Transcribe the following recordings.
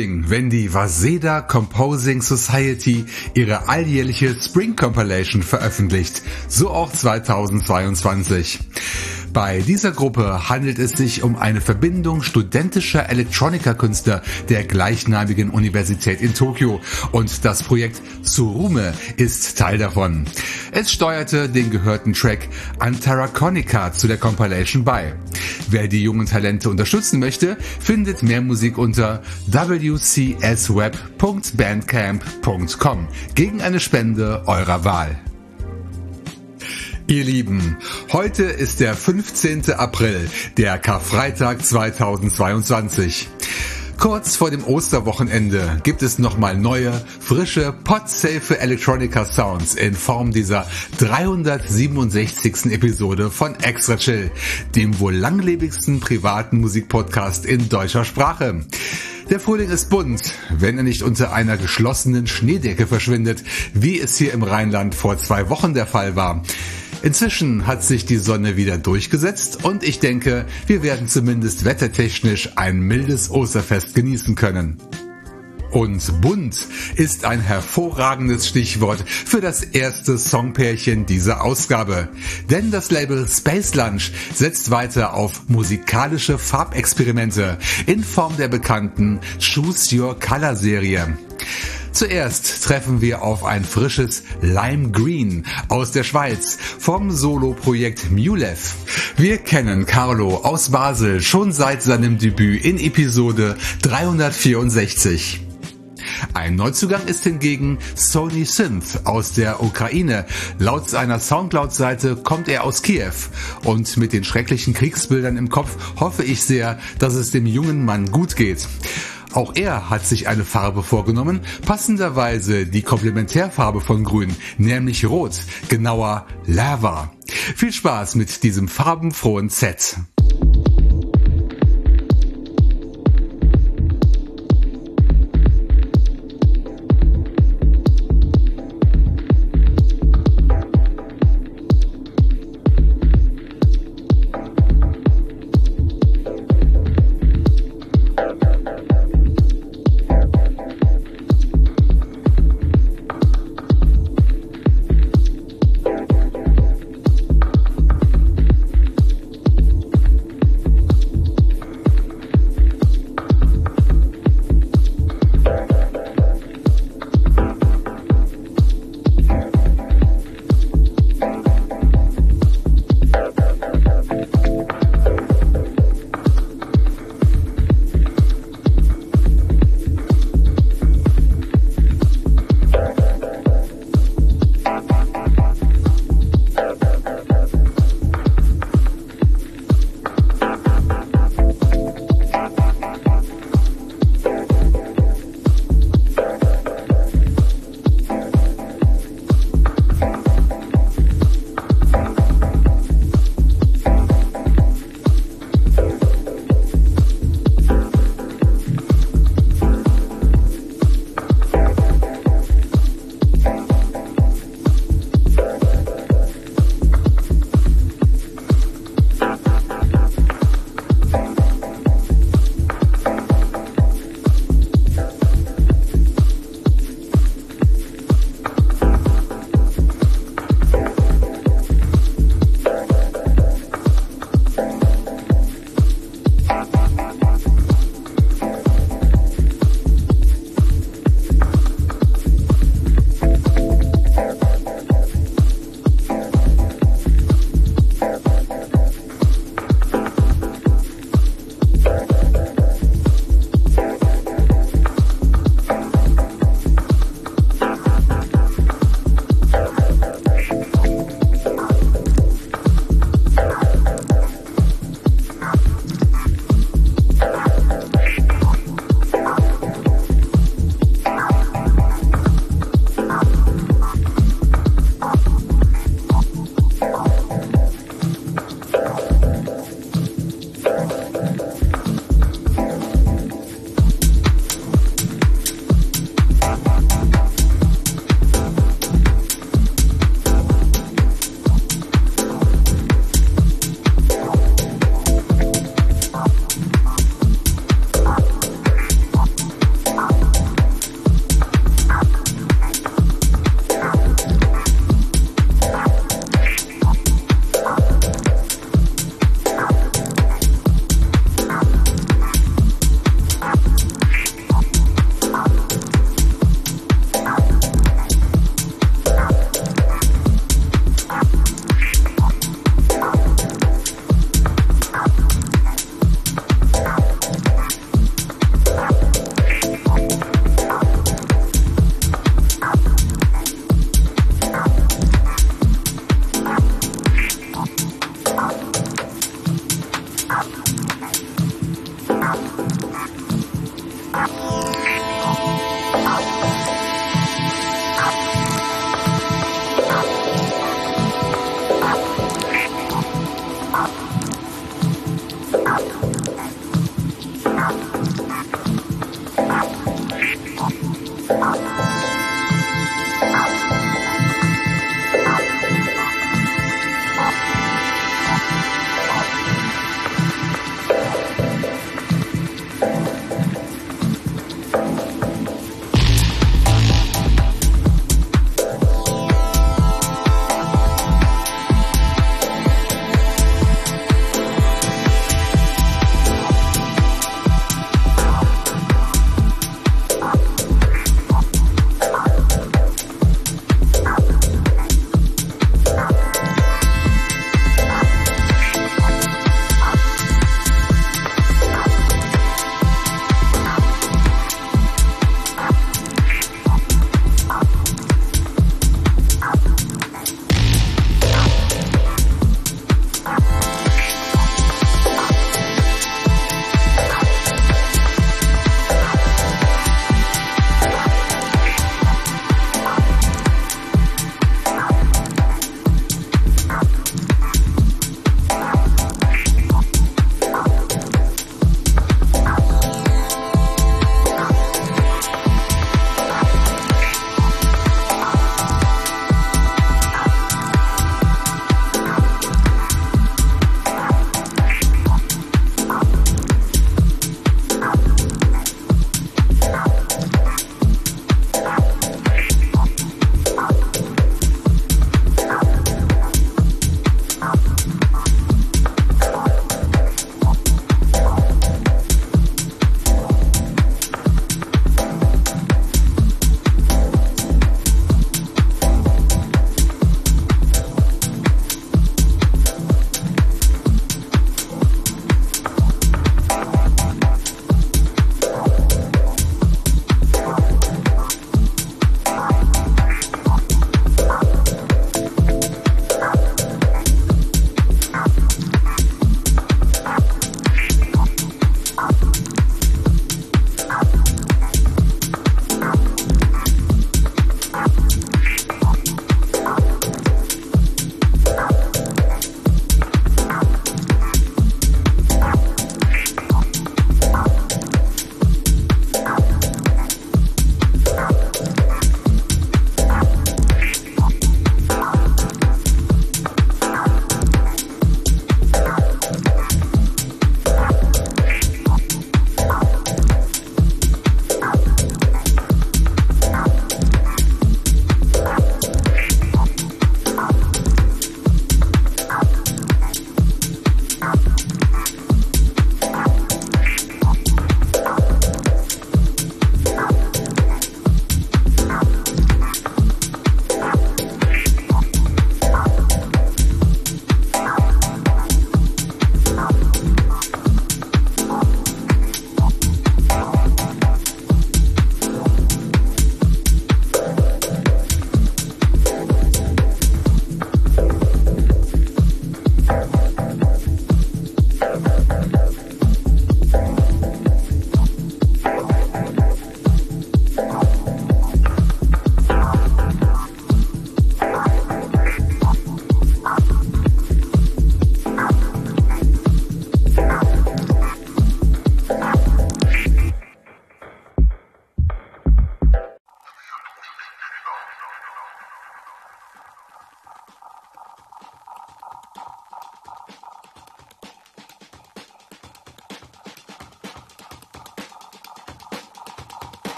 Frühling, wenn die Waseda Composing Society ihre alljährliche Spring Compilation veröffentlicht. So auch 2022. Bei dieser Gruppe handelt es sich um eine Verbindung studentischer Elektronika-Künstler der gleichnamigen Universität in Tokio und das Projekt Surume ist Teil davon. Es steuerte den gehörten Track Antaraconica zu der Compilation bei. Wer die jungen Talente unterstützen möchte, findet mehr Musik unter wcsweb.bandcamp.com gegen eine Spende eurer Wahl. Ihr Lieben, heute ist der 15. April, der Karfreitag 2022. Kurz vor dem Osterwochenende gibt es nochmal neue, frische, podsafe Electronica Sounds in Form dieser 367. Episode von Extra Chill, dem wohl langlebigsten privaten Musikpodcast in deutscher Sprache. Der Frühling ist bunt, wenn er nicht unter einer geschlossenen Schneedecke verschwindet, wie es hier im Rheinland vor zwei Wochen der Fall war. Inzwischen hat sich die Sonne wieder durchgesetzt und ich denke, wir werden zumindest wettertechnisch ein mildes Osterfest genießen können. Und bunt ist ein hervorragendes Stichwort für das erste Songpärchen dieser Ausgabe. Denn das Label Space Lunch setzt weiter auf musikalische Farbexperimente in Form der bekannten Choose Your Color Serie. Zuerst treffen wir auf ein frisches Lime Green aus der Schweiz vom Solo-Projekt Mulev. Wir kennen Carlo aus Basel schon seit seinem Debüt in Episode 364. Ein Neuzugang ist hingegen Sony Synth aus der Ukraine. Laut seiner Soundcloud-Seite kommt er aus Kiew. Und mit den schrecklichen Kriegsbildern im Kopf hoffe ich sehr, dass es dem jungen Mann gut geht. Auch er hat sich eine Farbe vorgenommen, passenderweise die Komplementärfarbe von Grün, nämlich Rot, genauer Lava. Viel Spaß mit diesem farbenfrohen Set.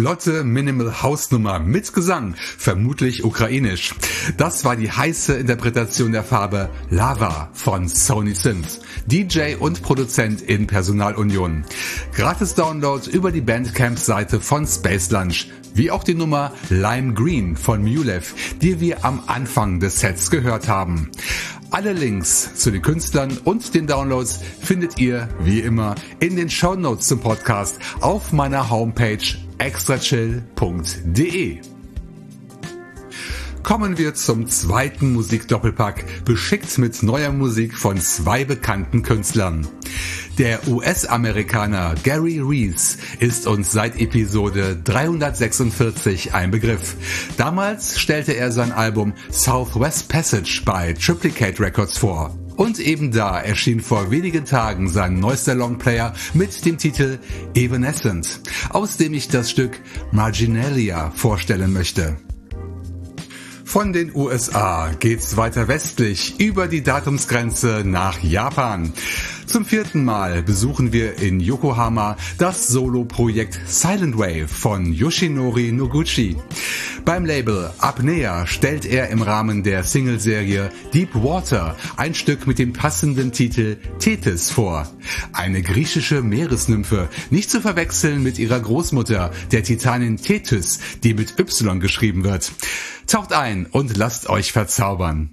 Flotte Minimal House Nummer mit Gesang, vermutlich ukrainisch. Das war die heiße Interpretation der Farbe Lava von Sony Synth, DJ und Produzent in Personalunion. Gratis Download über die Bandcamp-Seite von Space Lunch, wie auch die Nummer Lime Green von Mulev, die wir am Anfang des Sets gehört haben. Alle Links zu den Künstlern und den Downloads findet ihr, wie immer, in den Show Notes zum Podcast auf meiner Homepage extrachill.de. Kommen wir zum zweiten Musikdoppelpack, beschickt mit neuer Musik von zwei bekannten Künstlern. Der US-Amerikaner Gary Reese ist uns seit Episode 346 ein Begriff. Damals stellte er sein Album Southwest Passage bei Triplicate Records vor. Und eben da erschien vor wenigen Tagen sein neuester Longplayer mit dem Titel Evanescent, aus dem ich das Stück Marginalia vorstellen möchte. Von den USA geht's weiter westlich über die Datumsgrenze nach Japan. Zum vierten Mal besuchen wir in Yokohama das Solo-Projekt Silent Wave von Yoshinori Noguchi. Beim Label Apnea stellt er im Rahmen der Singleserie Deep Water ein Stück mit dem passenden Titel Tethys vor. Eine griechische Meeresnymphe, nicht zu verwechseln mit ihrer Großmutter, der Titanin Tethys, die mit Y geschrieben wird. Taucht ein und lasst euch verzaubern.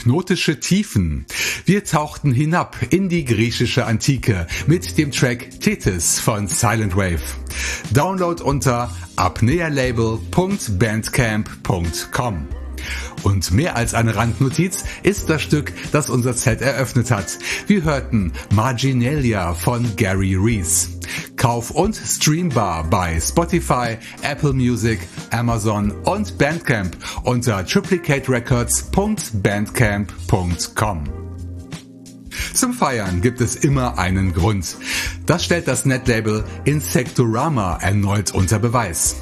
Hypnotische Tiefen. Wir tauchten hinab in die griechische Antike mit dem Track Tethys von Silent Wave. Download unter apnealabel.bandcamp.com. Und mehr als eine Randnotiz ist das Stück, das unser Set eröffnet hat. Wir hörten Marginalia von Gary Reese. Kauf und Streambar bei Spotify, Apple Music, Amazon und Bandcamp unter triplicaterecords.bandcamp.com. Zum Feiern gibt es immer einen Grund. Das stellt das Netlabel Insectorama erneut unter Beweis.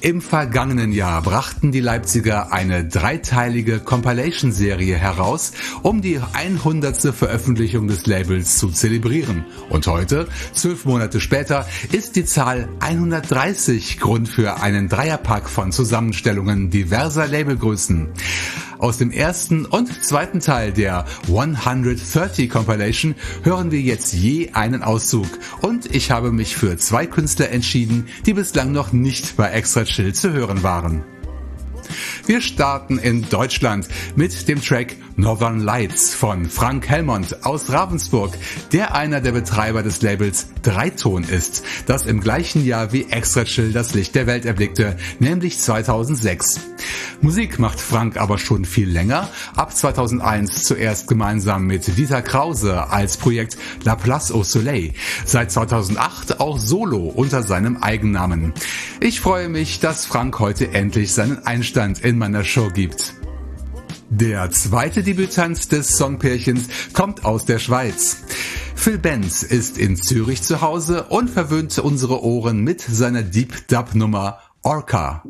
Im vergangenen Jahr brachten die Leipziger eine dreiteilige Compilation-Serie heraus, um die 100. Veröffentlichung des Labels zu zelebrieren. Und heute, zwölf Monate später, ist die Zahl 130 Grund für einen Dreierpack von Zusammenstellungen diverser Labelgrößen. Aus dem ersten und zweiten Teil der 130 Compilation hören wir jetzt je einen Auszug und ich habe mich für zwei Künstler entschieden, die bislang noch nicht bei Extra Chill zu hören waren. Wir starten in Deutschland mit dem Track Northern Lights von Frank Helmont aus Ravensburg, der einer der Betreiber des Labels Dreiton ist, das im gleichen Jahr wie Extra Chill das Licht der Welt erblickte, nämlich 2006. Musik macht Frank aber schon viel länger, ab 2001 zuerst gemeinsam mit Dieter Krause als Projekt La Place au Soleil, seit 2008 auch solo unter seinem Eigennamen. Ich freue mich, dass Frank heute endlich seinen Einstand in meiner Show gibt. Der zweite Debütant des Songpärchens kommt aus der Schweiz. Phil Benz ist in Zürich zu Hause und verwöhnt unsere Ohren mit seiner Deep Dub Nummer Orca.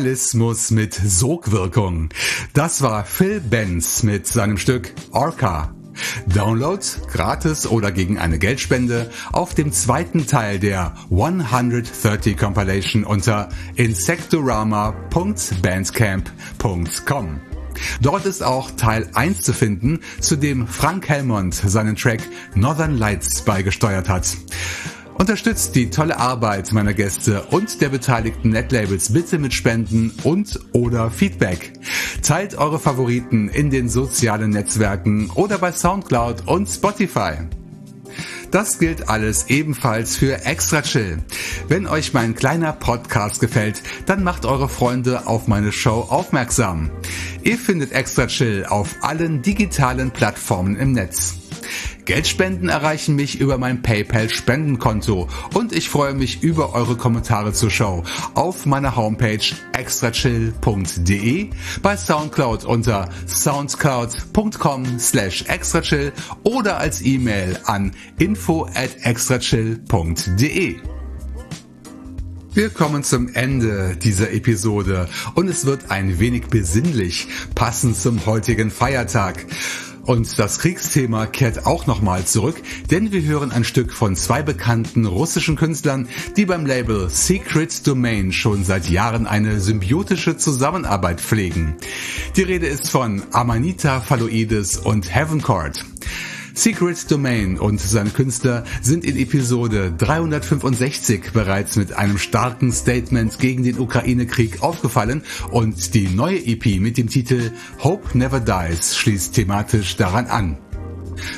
Minimalismus mit Sogwirkung. Das war Phil Benz mit seinem Stück Orca. Download gratis oder gegen eine Geldspende auf dem zweiten Teil der 130 Compilation unter insectorama.bandcamp.com. Dort ist auch Teil 1 zu finden, zu dem Frank Helmont seinen Track Northern Lights beigesteuert hat. Unterstützt die tolle Arbeit meiner Gäste und der beteiligten Netlabels bitte mit Spenden und oder Feedback. Teilt eure Favoriten in den sozialen Netzwerken oder bei Soundcloud und Spotify. Das gilt alles ebenfalls für Extra Chill. Wenn euch mein kleiner Podcast gefällt, dann macht eure Freunde auf meine Show aufmerksam. Ihr findet Extra Chill auf allen digitalen Plattformen im Netz. Geldspenden erreichen mich über mein PayPal-Spendenkonto und ich freue mich über eure Kommentare zur Show auf meiner Homepage extrachill.de, bei Soundcloud unter soundcloud.com slash extrachill oder als E-Mail an info at extrachill.de. Wir kommen zum Ende dieser Episode und es wird ein wenig besinnlich, passend zum heutigen Feiertag. Und das Kriegsthema kehrt auch nochmal zurück, denn wir hören ein Stück von zwei bekannten russischen Künstlern, die beim Label Secret Domain schon seit Jahren eine symbiotische Zusammenarbeit pflegen. Die Rede ist von Amanita Phalloides und Heaven Court. Secret Domain und seine Künstler sind in Episode 365 bereits mit einem starken Statement gegen den Ukraine-Krieg aufgefallen und die neue EP mit dem Titel Hope Never Dies schließt thematisch daran an.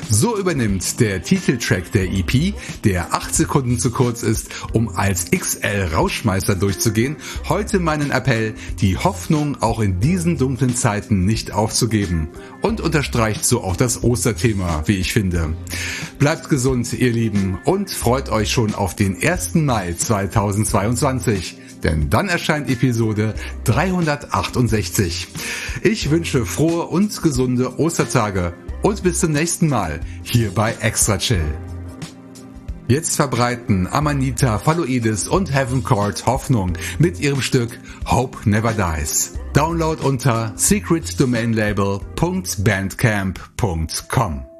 So übernimmt der Titeltrack der EP, der 8 Sekunden zu kurz ist, um als XL Rauschmeister durchzugehen, heute meinen Appell, die Hoffnung auch in diesen dunklen Zeiten nicht aufzugeben. Und unterstreicht so auch das Osterthema, wie ich finde. Bleibt gesund, ihr Lieben, und freut euch schon auf den 1. Mai 2022 denn dann erscheint Episode 368. Ich wünsche frohe und gesunde Ostertage und bis zum nächsten Mal hier bei Extra Chill. Jetzt verbreiten Amanita, Phalloides und Heaven Court Hoffnung mit ihrem Stück Hope Never Dies. Download unter secretdomainlabel.bandcamp.com.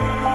Bye.